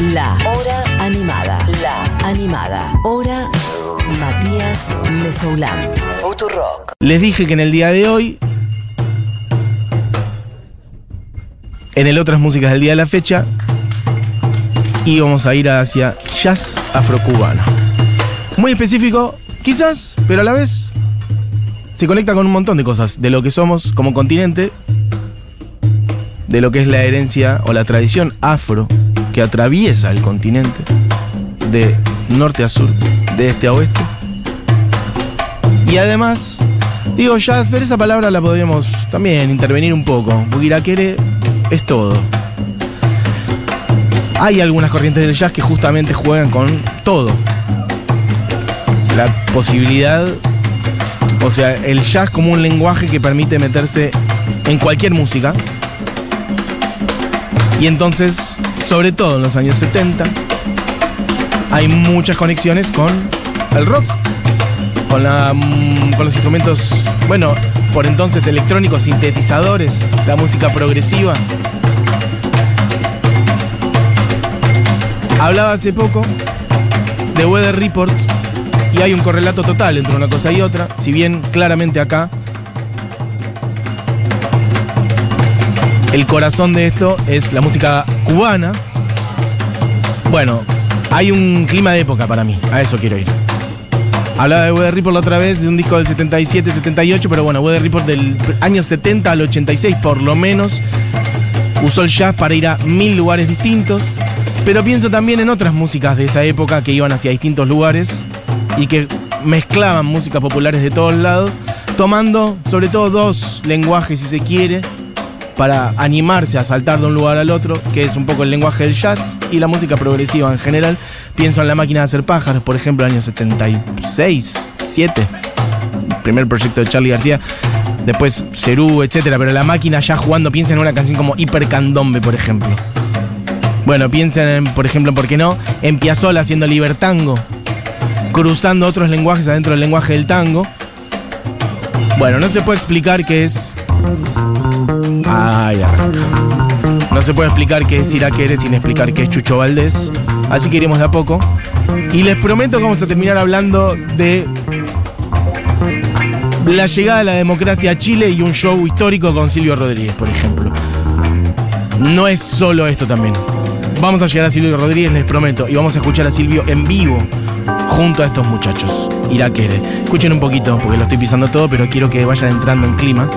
La Hora Animada. La Animada. Hora Matías Mesoulán. Futurock. Les dije que en el día de hoy, en el otras músicas del día de la fecha, íbamos a ir hacia jazz afrocubano. Muy específico, quizás, pero a la vez se conecta con un montón de cosas, de lo que somos como continente, de lo que es la herencia o la tradición afro que atraviesa el continente, de norte a sur, de este a oeste. Y además, digo jazz, pero esa palabra la podríamos también intervenir un poco, porque Irakere es todo. Hay algunas corrientes del jazz que justamente juegan con todo. La posibilidad, o sea, el jazz como un lenguaje que permite meterse en cualquier música. Y entonces, sobre todo en los años 70, hay muchas conexiones con el rock, con, la, mm, con los instrumentos, bueno, por entonces electrónicos, sintetizadores, la música progresiva. Hablaba hace poco de Weather Report y hay un correlato total entre una cosa y otra, si bien claramente acá el corazón de esto es la música cubana. Bueno, hay un clima de época para mí, a eso quiero ir. Hablaba de Weather Report la otra vez, de un disco del 77, 78, pero bueno, Weather Report del año 70 al 86 por lo menos. Usó el jazz para ir a mil lugares distintos. Pero pienso también en otras músicas de esa época que iban hacia distintos lugares y que mezclaban músicas populares de todos lados, tomando sobre todo dos lenguajes, si se quiere, para animarse a saltar de un lugar al otro, que es un poco el lenguaje del jazz y la música progresiva en general. Pienso en La máquina de hacer pájaros, por ejemplo, año 76, 7, primer proyecto de Charlie García. Después Cerú, etcétera, pero la máquina ya jugando, piensa en una canción como Hipercandombe, por ejemplo. Bueno, piensen, en, por ejemplo, ¿por qué no? En Piazzolla haciendo libertango, cruzando otros lenguajes adentro del lenguaje del tango. Bueno, no se puede explicar qué es. Ay, arranca. No se puede explicar qué es Iraquere sin explicar qué es Chucho Valdés. Así que iremos de a poco. Y les prometo que vamos a terminar hablando de la llegada de la democracia a Chile y un show histórico con Silvio Rodríguez, por ejemplo. No es solo esto también. Vamos a llegar a Silvio Rodríguez, les prometo, y vamos a escuchar a Silvio en vivo junto a estos muchachos. Iraquere. Escuchen un poquito, porque lo estoy pisando todo, pero quiero que vayan entrando en clima.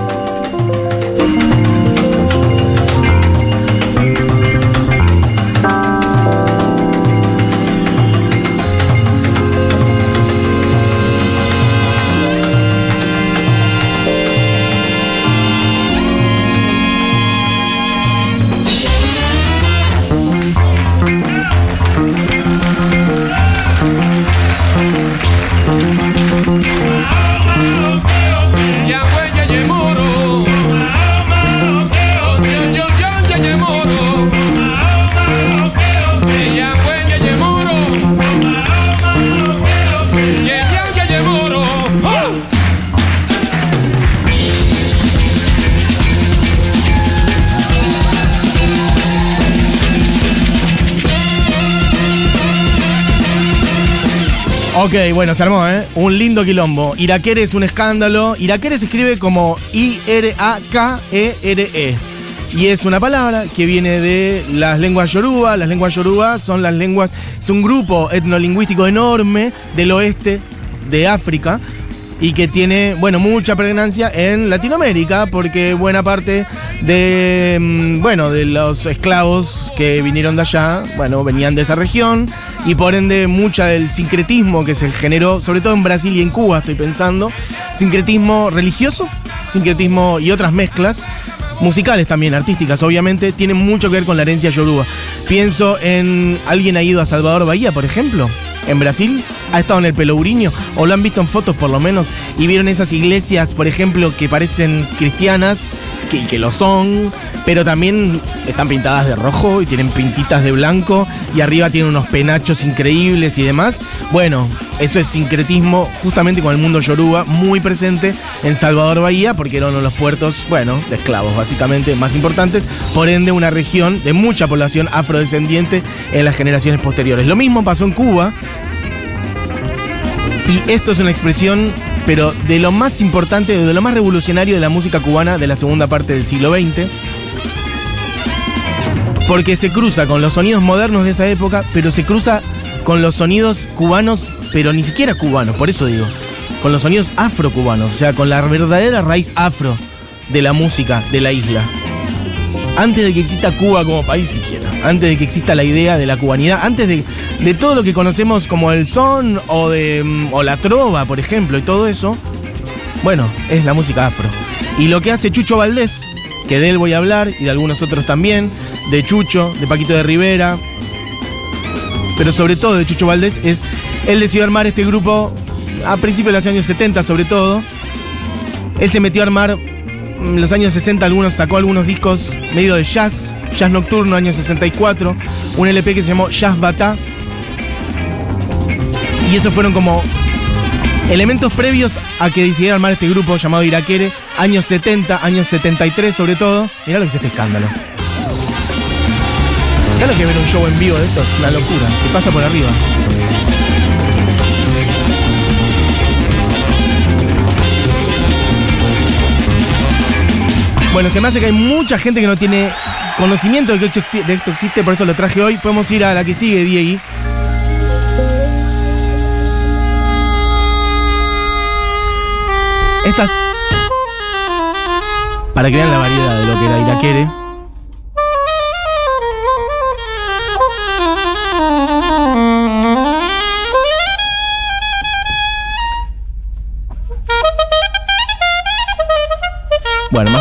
Ok, bueno, se armó, ¿eh? Un lindo quilombo. Iraquere es un escándalo. Iraquere se escribe como I-R-A-K-E-R-E. Y es una palabra que viene de las lenguas yoruba. Las lenguas yoruba son las lenguas. Es un grupo etnolingüístico enorme del oeste de África y que tiene, bueno, mucha pregnancia en Latinoamérica, porque buena parte de, mm, bueno, de los esclavos que vinieron de allá, bueno, venían de esa región, y por ende mucha del sincretismo que se generó, sobre todo en Brasil y en Cuba, estoy pensando, sincretismo religioso, sincretismo y otras mezclas, musicales también, artísticas, obviamente, tienen mucho que ver con la herencia yoruba. Pienso en alguien ha ido a Salvador Bahía, por ejemplo, en Brasil, ha estado en el Pelourinho, o lo han visto en fotos por lo menos, y vieron esas iglesias, por ejemplo, que parecen cristianas, que, que lo son, pero también están pintadas de rojo y tienen pintitas de blanco, y arriba tienen unos penachos increíbles y demás. Bueno, eso es sincretismo justamente con el mundo yoruba, muy presente en Salvador Bahía, porque era uno de los puertos, bueno, de esclavos básicamente más importantes, por ende una región de mucha población afrodescendiente en las generaciones posteriores. Lo mismo pasó en Cuba, y esto es una expresión, pero de lo más importante, de lo más revolucionario de la música cubana de la segunda parte del siglo XX. Porque se cruza con los sonidos modernos de esa época, pero se cruza con los sonidos cubanos, pero ni siquiera cubanos, por eso digo. Con los sonidos afrocubanos, o sea, con la verdadera raíz afro de la música de la isla antes de que exista Cuba como país siquiera, antes de que exista la idea de la cubanidad, antes de, de todo lo que conocemos como el son o, de, mm, o la trova, por ejemplo, y todo eso, bueno, es la música afro. Y lo que hace Chucho Valdés, que de él voy a hablar, y de algunos otros también, de Chucho, de Paquito de Rivera, pero sobre todo de Chucho Valdés, es, él decidió armar este grupo a principios de los años 70 sobre todo. Él se metió a armar en los años 60 algunos sacó algunos discos medio de jazz, jazz nocturno, año 64, un LP que se llamó Jazz Bata. Y esos fueron como elementos previos a que decidiera armar este grupo llamado Iraquere, años 70, años 73 sobre todo. Mirá lo que es este escándalo. Ya lo que ver un show en vivo de esto? Es una locura, se pasa por arriba. Bueno, se me hace que hay mucha gente que no tiene conocimiento de que esto existe, por eso lo traje hoy. Podemos ir a la que sigue, Diego. Estas. Para que vean la variedad de lo que era Iraquere. Bueno,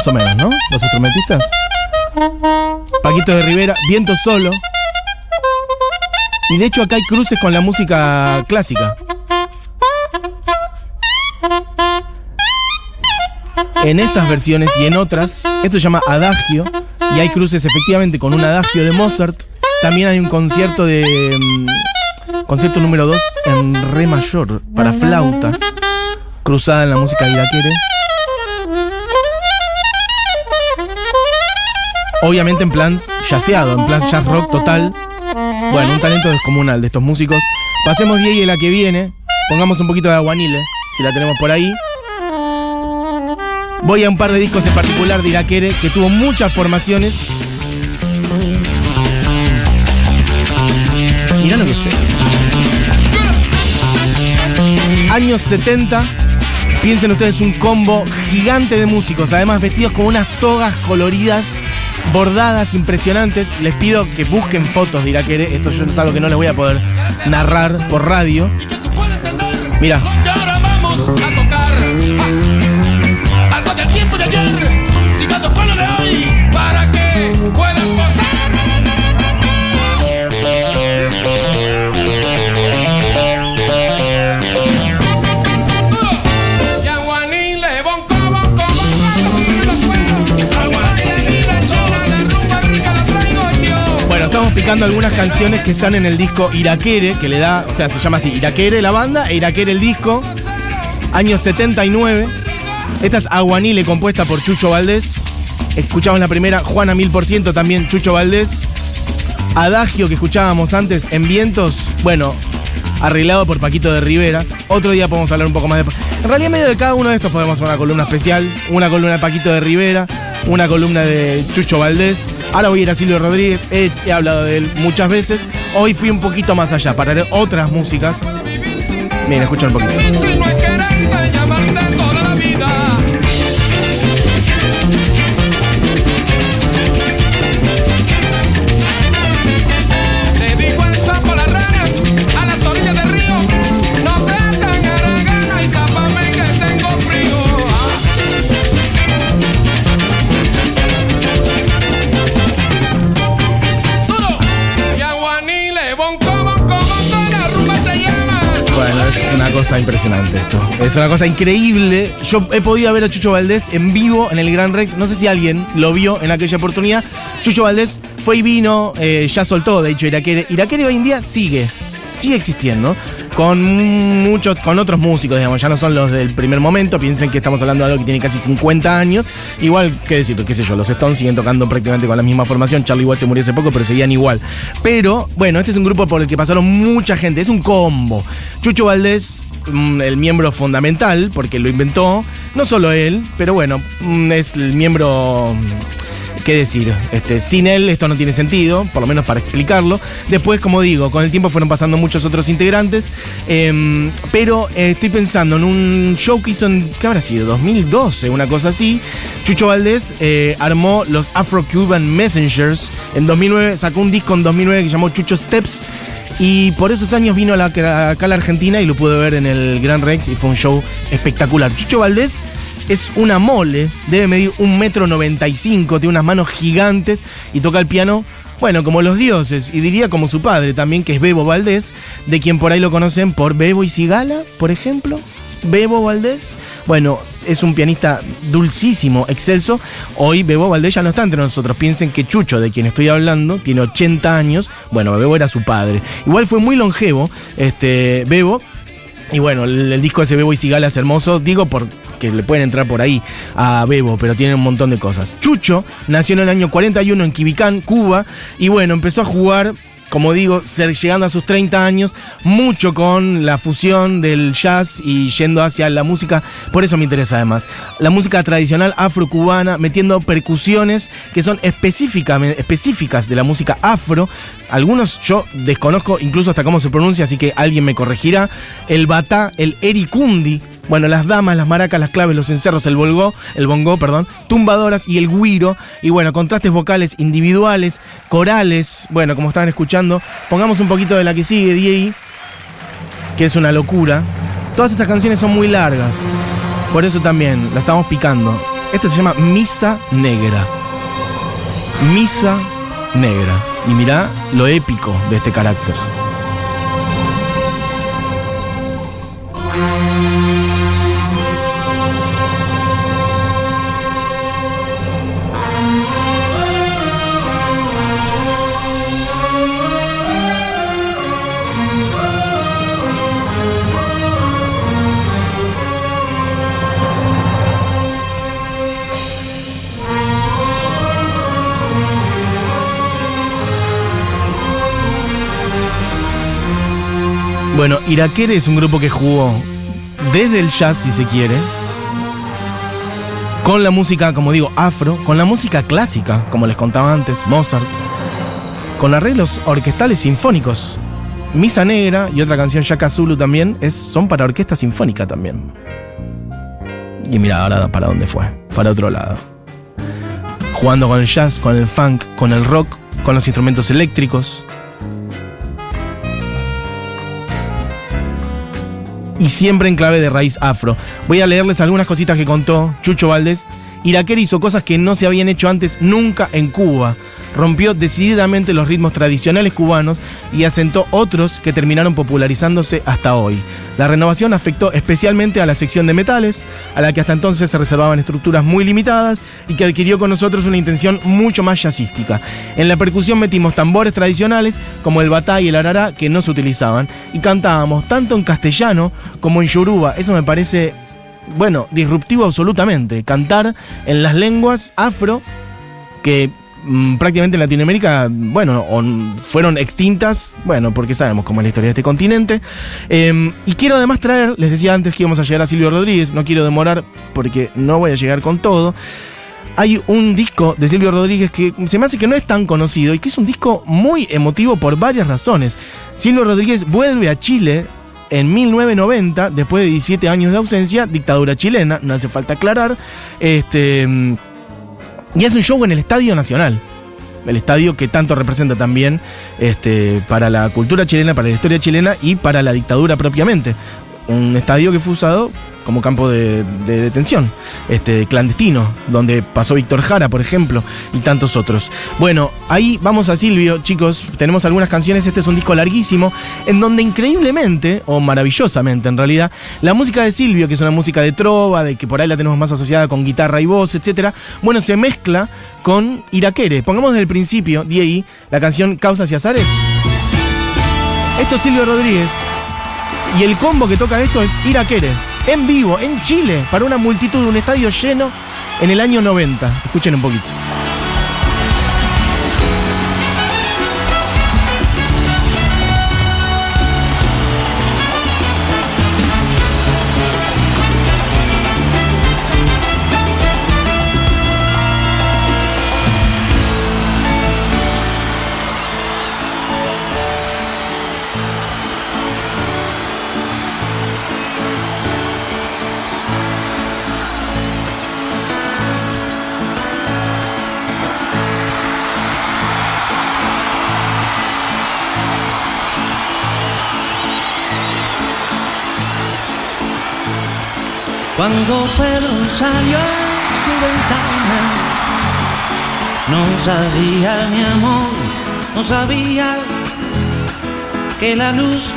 más o menos, ¿no? Los instrumentistas. Paquito de Rivera, Viento Solo. Y de hecho acá hay cruces con la música clásica. En estas versiones y en otras, esto se llama adagio, y hay cruces efectivamente con un adagio de Mozart. También hay un concierto de... Mm, concierto número 2 en re mayor, para flauta, cruzada en la música iraquere. Obviamente en plan yaceado, en plan jazz rock total. Bueno, un talento descomunal de estos músicos. Pasemos 10 y la que viene. Pongamos un poquito de aguanile, si la tenemos por ahí. Voy a un par de discos en particular de Iraquere, que tuvo muchas formaciones. Mirá lo que sé. Años 70. Piensen ustedes un combo gigante de músicos, además vestidos con unas togas coloridas bordadas impresionantes. Les pido que busquen fotos de Iraquere. Esto es algo que no les voy a poder narrar por radio. Mira. vamos algunas canciones que están en el disco Iraquere, que le da, o sea, se llama así, Iraquere la banda e Iraquere el disco, año 79. Esta es Aguanile compuesta por Chucho Valdés. Escuchamos la primera, Juana Mil por ciento también Chucho Valdés. Adagio que escuchábamos antes en Vientos, bueno, arreglado por Paquito de Rivera. Otro día podemos hablar un poco más de... En realidad en medio de cada uno de estos podemos hacer una columna especial, una columna de Paquito de Rivera, una columna de Chucho Valdés. Ahora voy a ir a Silvio Rodríguez, he, hablado de él muchas veces. Hoy fui un poquito más allá para otras músicas. Miren, escuchen un poquito. Impresionante esto. Es una cosa increíble. Yo he podido ver a Chucho Valdés en vivo en el Gran Rex. No sé si alguien lo vio en aquella oportunidad. Chucho Valdés fue y vino, eh, ya soltó, de hecho, Iraquere. Iraquere hoy en día sigue, sigue existiendo. Con muchos, con otros músicos, digamos, ya no son los del primer momento, piensen que estamos hablando de algo que tiene casi 50 años, igual, qué decir, qué sé yo, los Stones siguen tocando prácticamente con la misma formación, Charlie Watts se murió hace poco, pero seguían igual. Pero, bueno, este es un grupo por el que pasaron mucha gente, es un combo. Chucho Valdés mm, el miembro fundamental, porque lo inventó, no solo él, pero bueno, mm, es el miembro ¿Qué decir? Este, sin él esto no tiene sentido, por lo menos para explicarlo. Después, como digo, con el tiempo fueron pasando muchos otros integrantes, em, pero eh, estoy pensando en un show que hizo en, ¿qué habrá sido? 2012, una cosa así. Chucho Valdés eh, armó los Afro-Cuban Messengers. En 2009 sacó un disco en 2009 que llamó Chucho Steps. Y por esos años vino acá a la Argentina y lo pude ver en el Gran Rex y fue un show espectacular. Chucho Valdés es una mole, debe medir un metro noventa y cinco, tiene unas manos gigantes y toca el piano, bueno, como los dioses, y diría como su padre también, que es Bebo Valdés, de quien por ahí lo conocen por Bebo y Sigala, por ejemplo. Bebo Valdés, bueno, es un pianista dulcísimo, excelso. Hoy Bebo Valdés ya no está entre nosotros. Piensen que Chucho, de quien estoy hablando, tiene 80 años. Bueno, Bebo era su padre. Igual fue muy longevo, este, Bebo. Y bueno, el, el disco de ese Bebo y Sigala es hermoso. Digo por que le pueden entrar por ahí a Bebo, pero tiene un montón de cosas. Chucho nació en el año 41 en Quibicán, Cuba, y bueno, empezó a jugar como digo, llegando a sus 30 años, mucho con la fusión del jazz y yendo hacia la música, por eso me interesa además, la música tradicional afro-cubana, metiendo percusiones que son específicas de la música afro. Algunos yo desconozco incluso hasta cómo se pronuncia, así que alguien me corregirá. El batá, el ericundi, bueno, las damas, las maracas, las claves, los encerros, el bongó, el bongo, perdón, tumbadoras y el guiro. Y bueno, contrastes vocales individuales, corales, bueno, como estaban escuchando. Pongamos un poquito de la que sigue, D.A., que es una locura. Todas estas canciones son muy largas. Por eso también la estamos picando. Esta se llama Misa Negra. Misa Negra. Y mirá lo épico de este carácter. Bueno, Irakere es un grupo que jugó desde el jazz, si se quiere, con la música, como digo, afro, con la música clásica, como les contaba antes, Mozart, con arreglos orquestales sinfónicos. Misa Negra y otra canción, Shaka Zulu también, es, son para orquesta sinfónica también. Y mira, ahora para dónde fue, para otro lado. Jugando con el jazz, con el funk, con el rock, con los instrumentos eléctricos, y siempre en clave de raíz afro. Voy a leerles algunas cositas que contó Chucho Valdés. Iraquer hizo cosas que no se habían hecho antes nunca en Cuba rompió decididamente los ritmos tradicionales cubanos y asentó otros que terminaron popularizándose hasta hoy. La renovación afectó especialmente a la sección de metales, a la que hasta entonces se reservaban estructuras muy limitadas y que adquirió con nosotros una intención mucho más jazzística. En la percusión metimos tambores tradicionales como el batá y el arará que no se utilizaban y cantábamos tanto en castellano como en yoruba. Eso me parece, bueno, disruptivo absolutamente. Cantar en las lenguas afro que Mm, prácticamente en Latinoamérica, bueno, fueron extintas, bueno, porque sabemos cómo es la historia de este continente. Em, y quiero además traer, les decía antes que íbamos a llegar a Silvio Rodríguez, no quiero demorar porque no voy a llegar con todo. Hay un disco de Silvio Rodríguez que se me hace que no es tan conocido y que es un disco muy emotivo por varias razones. Silvio Rodríguez vuelve a Chile en 1990, después de 17 años de ausencia, dictadura chilena, no hace falta aclarar. Este y es un show en el Estadio Nacional. El estadio que tanto representa también este, para la cultura chilena, para la historia chilena y para la dictadura propiamente. Un estadio que fue usado como campo de, detención, este, clandestino, donde pasó Víctor Jara, por ejemplo, y tantos otros. Bueno, ahí vamos a Silvio, chicos, tenemos algunas canciones, este es un disco larguísimo, en donde increíblemente, o maravillosamente en realidad, la música de Silvio, que es una música de trova, de que por ahí la tenemos más asociada con guitarra y voz, etcétera, bueno, se mezcla con Iraquere. Pongamos desde el principio, ahí, la canción Causas y Azares. Esto es Silvio Rodríguez Y el combo que toca esto es Iraquere, en vivo, en Chile, para una multitud, un estadio lleno en el año 90. Escuchen un poquito. Cuando Pedro salió a su ventana, no sabía mi amor, no sabía que la luz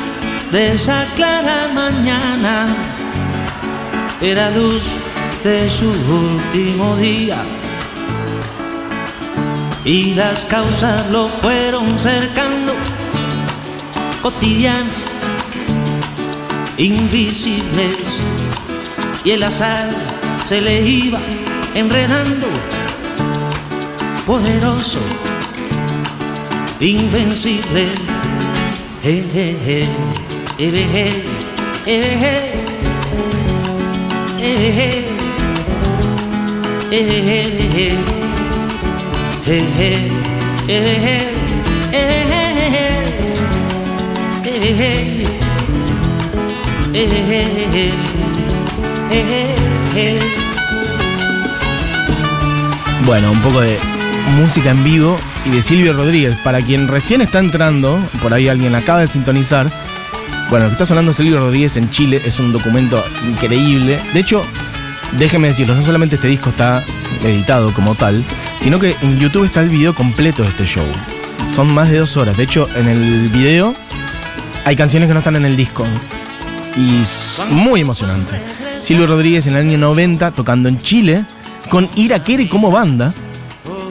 de esa clara mañana era luz de su último día. Y las causas lo fueron cercando, cotidianas, invisibles y el azar se le iba enredando, poderoso, invencible. Eh, eh, eh, eh, Bueno, un poco de música en vivo y de Silvio Rodríguez. Para quien recién está entrando, por ahí alguien acaba de sintonizar. Bueno, lo que está sonando Silvio Rodríguez en Chile es un documento increíble. De hecho, déjenme decirlo, no solamente este disco está editado como tal, sino que en YouTube está el video completo de este show. Son más de dos horas. De hecho, en el video hay canciones que no están en el disco. Y es muy emocionante. Silvio Rodríguez en el año 90 tocando en Chile con Iraquere como banda.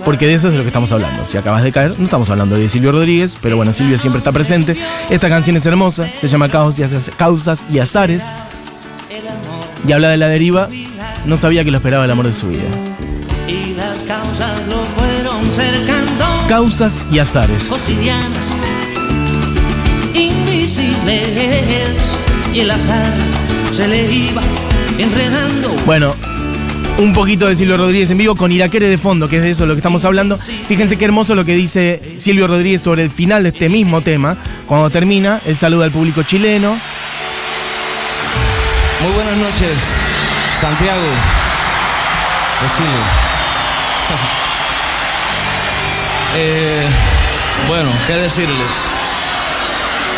Porque de eso es de lo que estamos hablando. Si acabas de caer, no estamos hablando de Silvio Rodríguez, pero bueno, Silvio siempre está presente. Esta canción es hermosa, se llama Causas y Azares. Y habla de la deriva. No sabía que lo esperaba el amor de su vida. Causas. Causas y azares. Invisibles. Y el azar se le iba enredando. Bueno, un poquito de Silvio Rodríguez en vivo con Iraquere de fondo, que es de eso lo que estamos hablando. Fíjense qué hermoso lo que dice Silvio Rodríguez sobre el final de este mismo tema. Cuando termina, el saludo al público chileno. Muy buenas noches, Santiago de Chile. Eh, bueno, ¿qué decirles?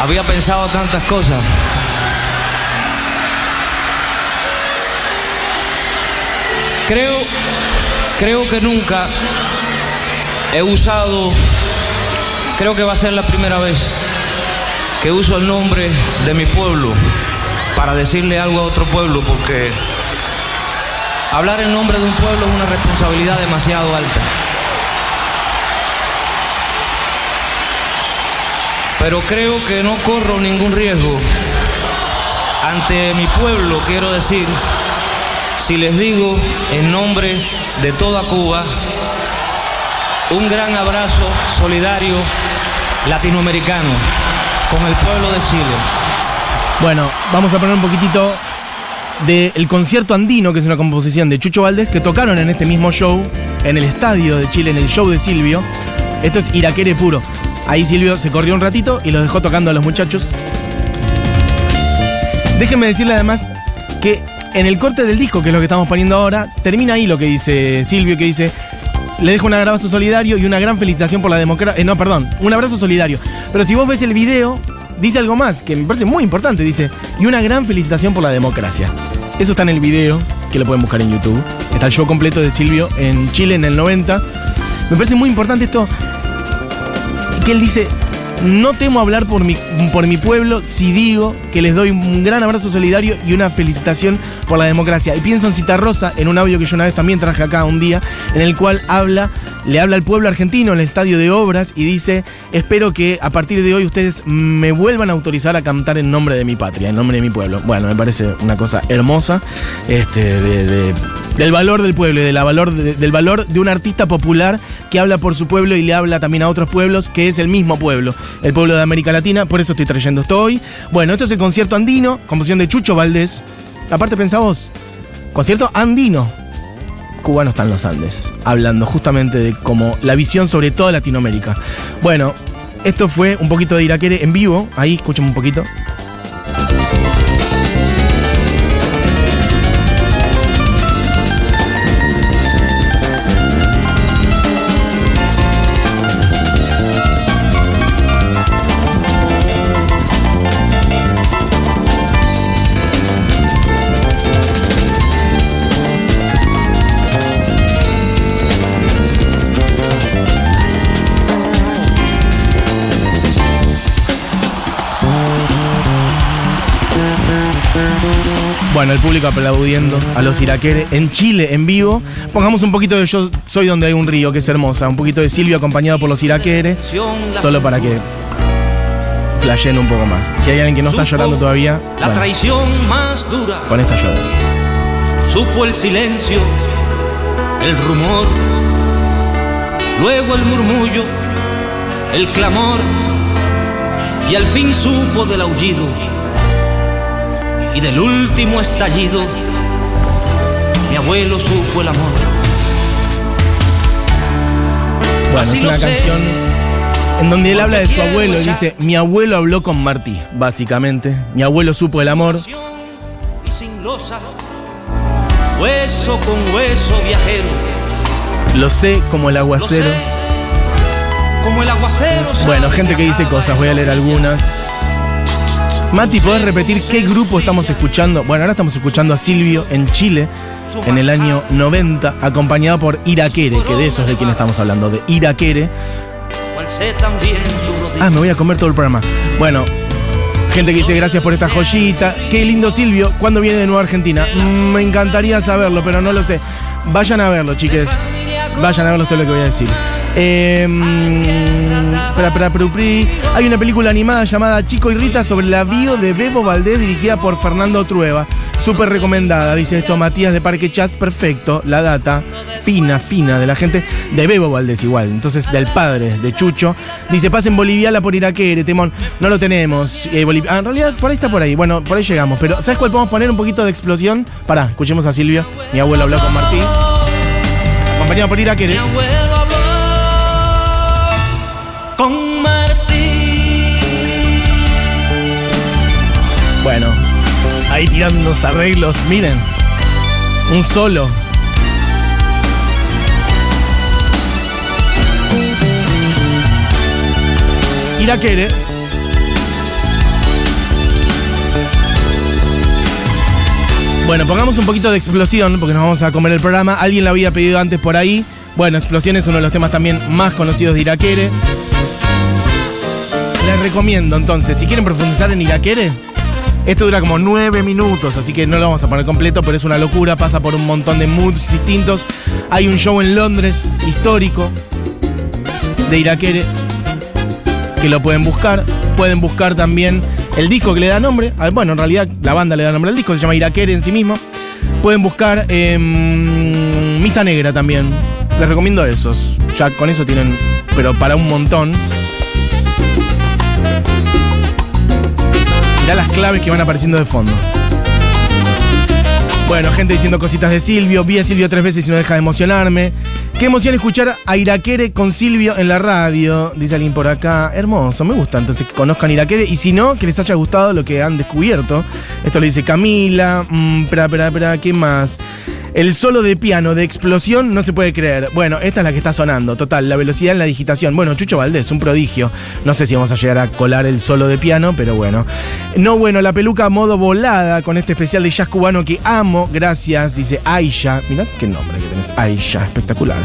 Había pensado tantas cosas. Creo, creo que nunca he usado, creo que va a ser la primera vez que uso el nombre de mi pueblo para decirle algo a otro pueblo, porque hablar en nombre de un pueblo es una responsabilidad demasiado alta. Pero creo que no corro ningún riesgo ante mi pueblo, quiero decir, si les digo en nombre de toda Cuba, un gran abrazo solidario latinoamericano con el pueblo de Chile. Bueno, vamos a poner un poquitito del concierto andino, que es una composición de Chucho Valdés, que tocaron en este mismo show, en el estadio de Chile, en el show de Silvio. Esto es Iraquere puro. Ahí Silvio se corrió un ratito y los dejó tocando a los muchachos. Déjenme decirle además que en el corte del disco, que es lo que estamos poniendo ahora, termina ahí lo que dice Silvio, que dice, le dejo un abrazo solidario y una gran felicitación por la democracia. no, perdón, un abrazo solidario. Pero si vos ves el video, dice algo más, que me parece muy importante, dice, y una gran felicitación por la democracia. Eso está en el video, que lo pueden buscar en YouTube. Está el show completo de Silvio en Chile en el 90. Me parece muy importante esto, que él dice, No temo hablar por mi, pueblo si digo que les doy un gran abrazo solidario y una felicitación por la democracia. Y pienso en Citarrosa, en un audio que yo una vez también traje acá un día, en el cual habla, le habla al pueblo argentino en el estadio de obras y dice, espero que a partir de hoy ustedes me vuelvan a autorizar a cantar en nombre de mi patria, en nombre de mi pueblo. Bueno, me parece una cosa hermosa este, de- de- del valor del pueblo y de la valor de- del valor de un artista popular que habla por su pueblo y le habla también a otros pueblos, que es el mismo pueblo, el pueblo de América Latina. Por eso estoy trayendo esto hoy. Bueno, esto es el concierto andino, composición de Chucho Valdés. Aparte, pensá vos, concierto andino. Cubano está en los Andes, hablando justamente de como la visión sobre toda Latinoamérica. Bueno, esto fue un poquito de Iraquere en vivo. Ahí, escuchen un poquito. Bueno, el público aplaudiendo a los iraqueres en Chile, en vivo. Pongamos un poquito de Yo soy donde hay un río, que es hermosa. Un poquito de Silvio acompañado por los iraqueres. Solo para que flashen un poco más. Si hay alguien que no está llorando todavía, La bueno, traición más dura. con esta llora. Supo el silencio, el rumor, luego el murmullo, el clamor, y al fin supo del aullido y del último estallido. Mi abuelo supo el amor. Bueno, Así es una sé. canción en donde él habla de su abuelo y dice, mi abuelo habló con Martí, básicamente. Mi abuelo supo el amor. Y sin losa, hueso con hueso viajero. Lo sé como el aguacero. como el aguacero. Bueno, gente que dice cosas, voy a leer algunas. Mati, ¿podés repetir qué grupo estamos escuchando? Bueno, ahora estamos escuchando a Silvio en Chile en el año 90, acompañado por Iraquere, que de eso es de quien estamos hablando, de Iraquere. Ah, me voy a comer todo el programa. Bueno, gente que dice gracias por esta joyita. Qué lindo Silvio, ¿cuándo viene de nuevo a Argentina? Mm, me encantaría saberlo, pero no lo sé. Vayan a verlo, chiques. Vayan a verlo, esto es lo que voy a decir. Pru, pri. Hay una película animada llamada Chico y Rita sobre la bio de Bebo Valdés dirigida por Fernando Trueba. Súper recomendada, dice esto Matías de Parque Chats, perfecto. La data fina, fina de la gente de Bebo Valdés igual. Entonces, del padre de Chucho. Dice, pasen Boliviala por Iraquere, Temón. No lo tenemos. Eh, ah, en realidad, por ahí está por ahí. Bueno, por ahí llegamos. Pero, ¿sabes cuál podemos poner? Un poquito de explosión. Pará, escuchemos a Silvio. Mi abuelo habló con Martín. Acompañado por Iraquere. Ahí tirando unos arreglos. Miren, un solo. Iraquere. Bueno, pongamos un poquito de explosión porque nos vamos a comer el programa. Alguien lo había pedido antes por ahí. Bueno, explosión es uno de los temas también más conocidos de Iraquere. Les recomiendo entonces, si quieren profundizar en Iraquere, esto dura como nueve minutos, así que no lo vamos a poner completo, pero es una locura, pasa por un montón de moods distintos. Hay un show en Londres histórico de Iraquere que lo pueden buscar. Pueden buscar también el disco que le da nombre. Bueno, en realidad la banda le da nombre al disco, se llama Iraquere en sí mismo. Pueden buscar em, Misa Negra también. Les recomiendo esos. Ya con eso tienen, pero para un montón. Mirá las claves que van apareciendo de fondo. Bueno, gente diciendo cositas de Silvio. Vi a Silvio tres veces y no deja de emocionarme. Qué emoción escuchar a Iraquere con Silvio en la radio. Dice alguien por acá. Hermoso, me gusta. Entonces que conozcan Iraquere. Y si no, que les haya gustado lo que han descubierto. Esto lo dice Camila. Mm, pra, pra, ¿qué más? El solo de piano de explosión no se puede creer. Bueno, esta es la que está sonando. Total, la velocidad en la digitación. Bueno, Chucho Valdés, un prodigio. No sé si vamos a llegar a colar el solo de piano, pero bueno. No, bueno, la peluca modo volada con este especial de jazz cubano que amo. Gracias, dice Aisha. Mirá qué nombre Ahí ya, espectacular.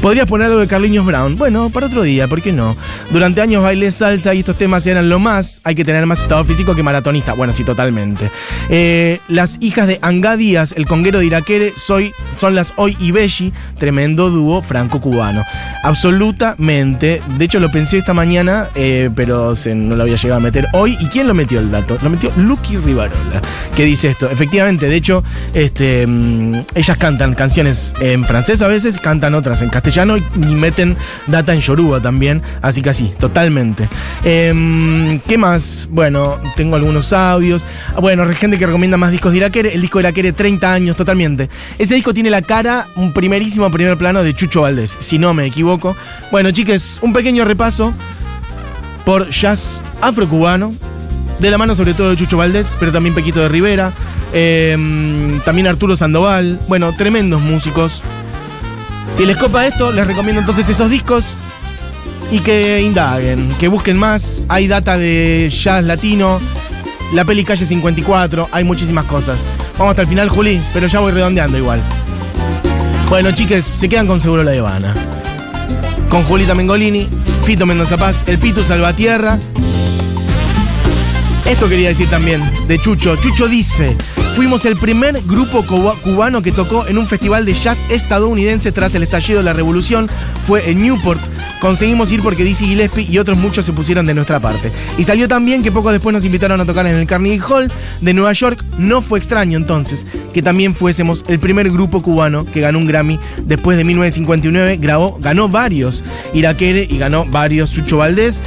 Podrías poner algo de Carliños Brown. Bueno, para otro día, ¿por qué no? Durante años bailé salsa y estos temas eran lo más. Hay que tener más estado físico que maratonista. Bueno, sí, totalmente. Eh, las hijas de Anga Díaz, el conguero de Iraquere, soy, son las Hoy y Belli, tremendo dúo franco-cubano. Absolutamente. De hecho, lo pensé esta mañana, eh, pero se, no lo había llegado a meter hoy. ¿Y quién lo metió el dato? Lo metió Lucky Rivarola, que dice esto. Efectivamente, de hecho, este, mm, ellas cantan canciones en francés a veces, cantan otras en castellano y, meten data en yoruba también. Así que así, totalmente. Em, ¿Qué más? Bueno, tengo algunos audios. Ah, Bueno, gente que recomienda más discos de Iraquere. El disco de Iraquere, 30 años, totalmente. Ese disco tiene la cara, un primerísimo primer plano de Chucho Valdés, si no me equivoco. Bueno, chiques, un pequeño repaso por jazz afrocubano. De la mano sobre todo de Chucho Valdés, pero también Pequito de Rivera. em, también Arturo Sandoval. Bueno, tremendos músicos. Si les copa esto, les recomiendo entonces esos discos y que indaguen, que busquen más. Hay data de jazz latino, la peli Calle 54, hay muchísimas cosas. Vamos hasta el final, Juli, pero ya voy redondeando igual. Bueno, chiques, se quedan con Seguro la Habana. Con Julita Mengolini, Fito Mendoza Paz, El Pitu Salvatierra. Esto quería decir también de Chucho. Chucho dice, fuimos el primer grupo cuba- cubano que tocó en un festival de jazz estadounidense tras el estallido de la revolución. Fue en Newport. Conseguimos ir porque Dizzy Gillespie y otros muchos se pusieron de nuestra parte. Y salió también que poco después nos invitaron a tocar en el Carnegie Hall de Nueva York. No fue extraño entonces que también fuésemos el primer grupo cubano que ganó un Grammy después de 1959. Grabó, ganó varios Iraquere y ganó varios Chucho Valdés.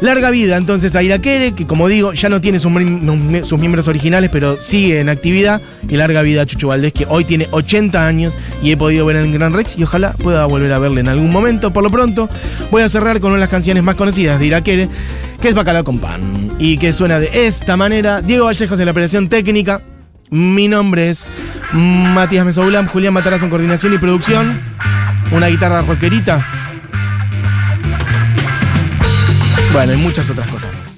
Larga vida entonces a Iraquere, que como digo, ya no tiene sus, miem- sus miembros originales, pero sigue en actividad. Y larga vida a Chucho Valdés, que hoy tiene 80 años y he podido ver en Gran Rex y ojalá pueda volver a verle en algún momento. Por lo pronto, voy a cerrar con una de las canciones más conocidas de Iraquere, que es Bacalao con Pan. Y que suena de esta manera. Diego Vallejos en la operación técnica. Mi nombre es Matías Mesoulam, Julián Matarazzo en coordinación y producción. Una guitarra rockerita. Bueno, y muchas otras cosas.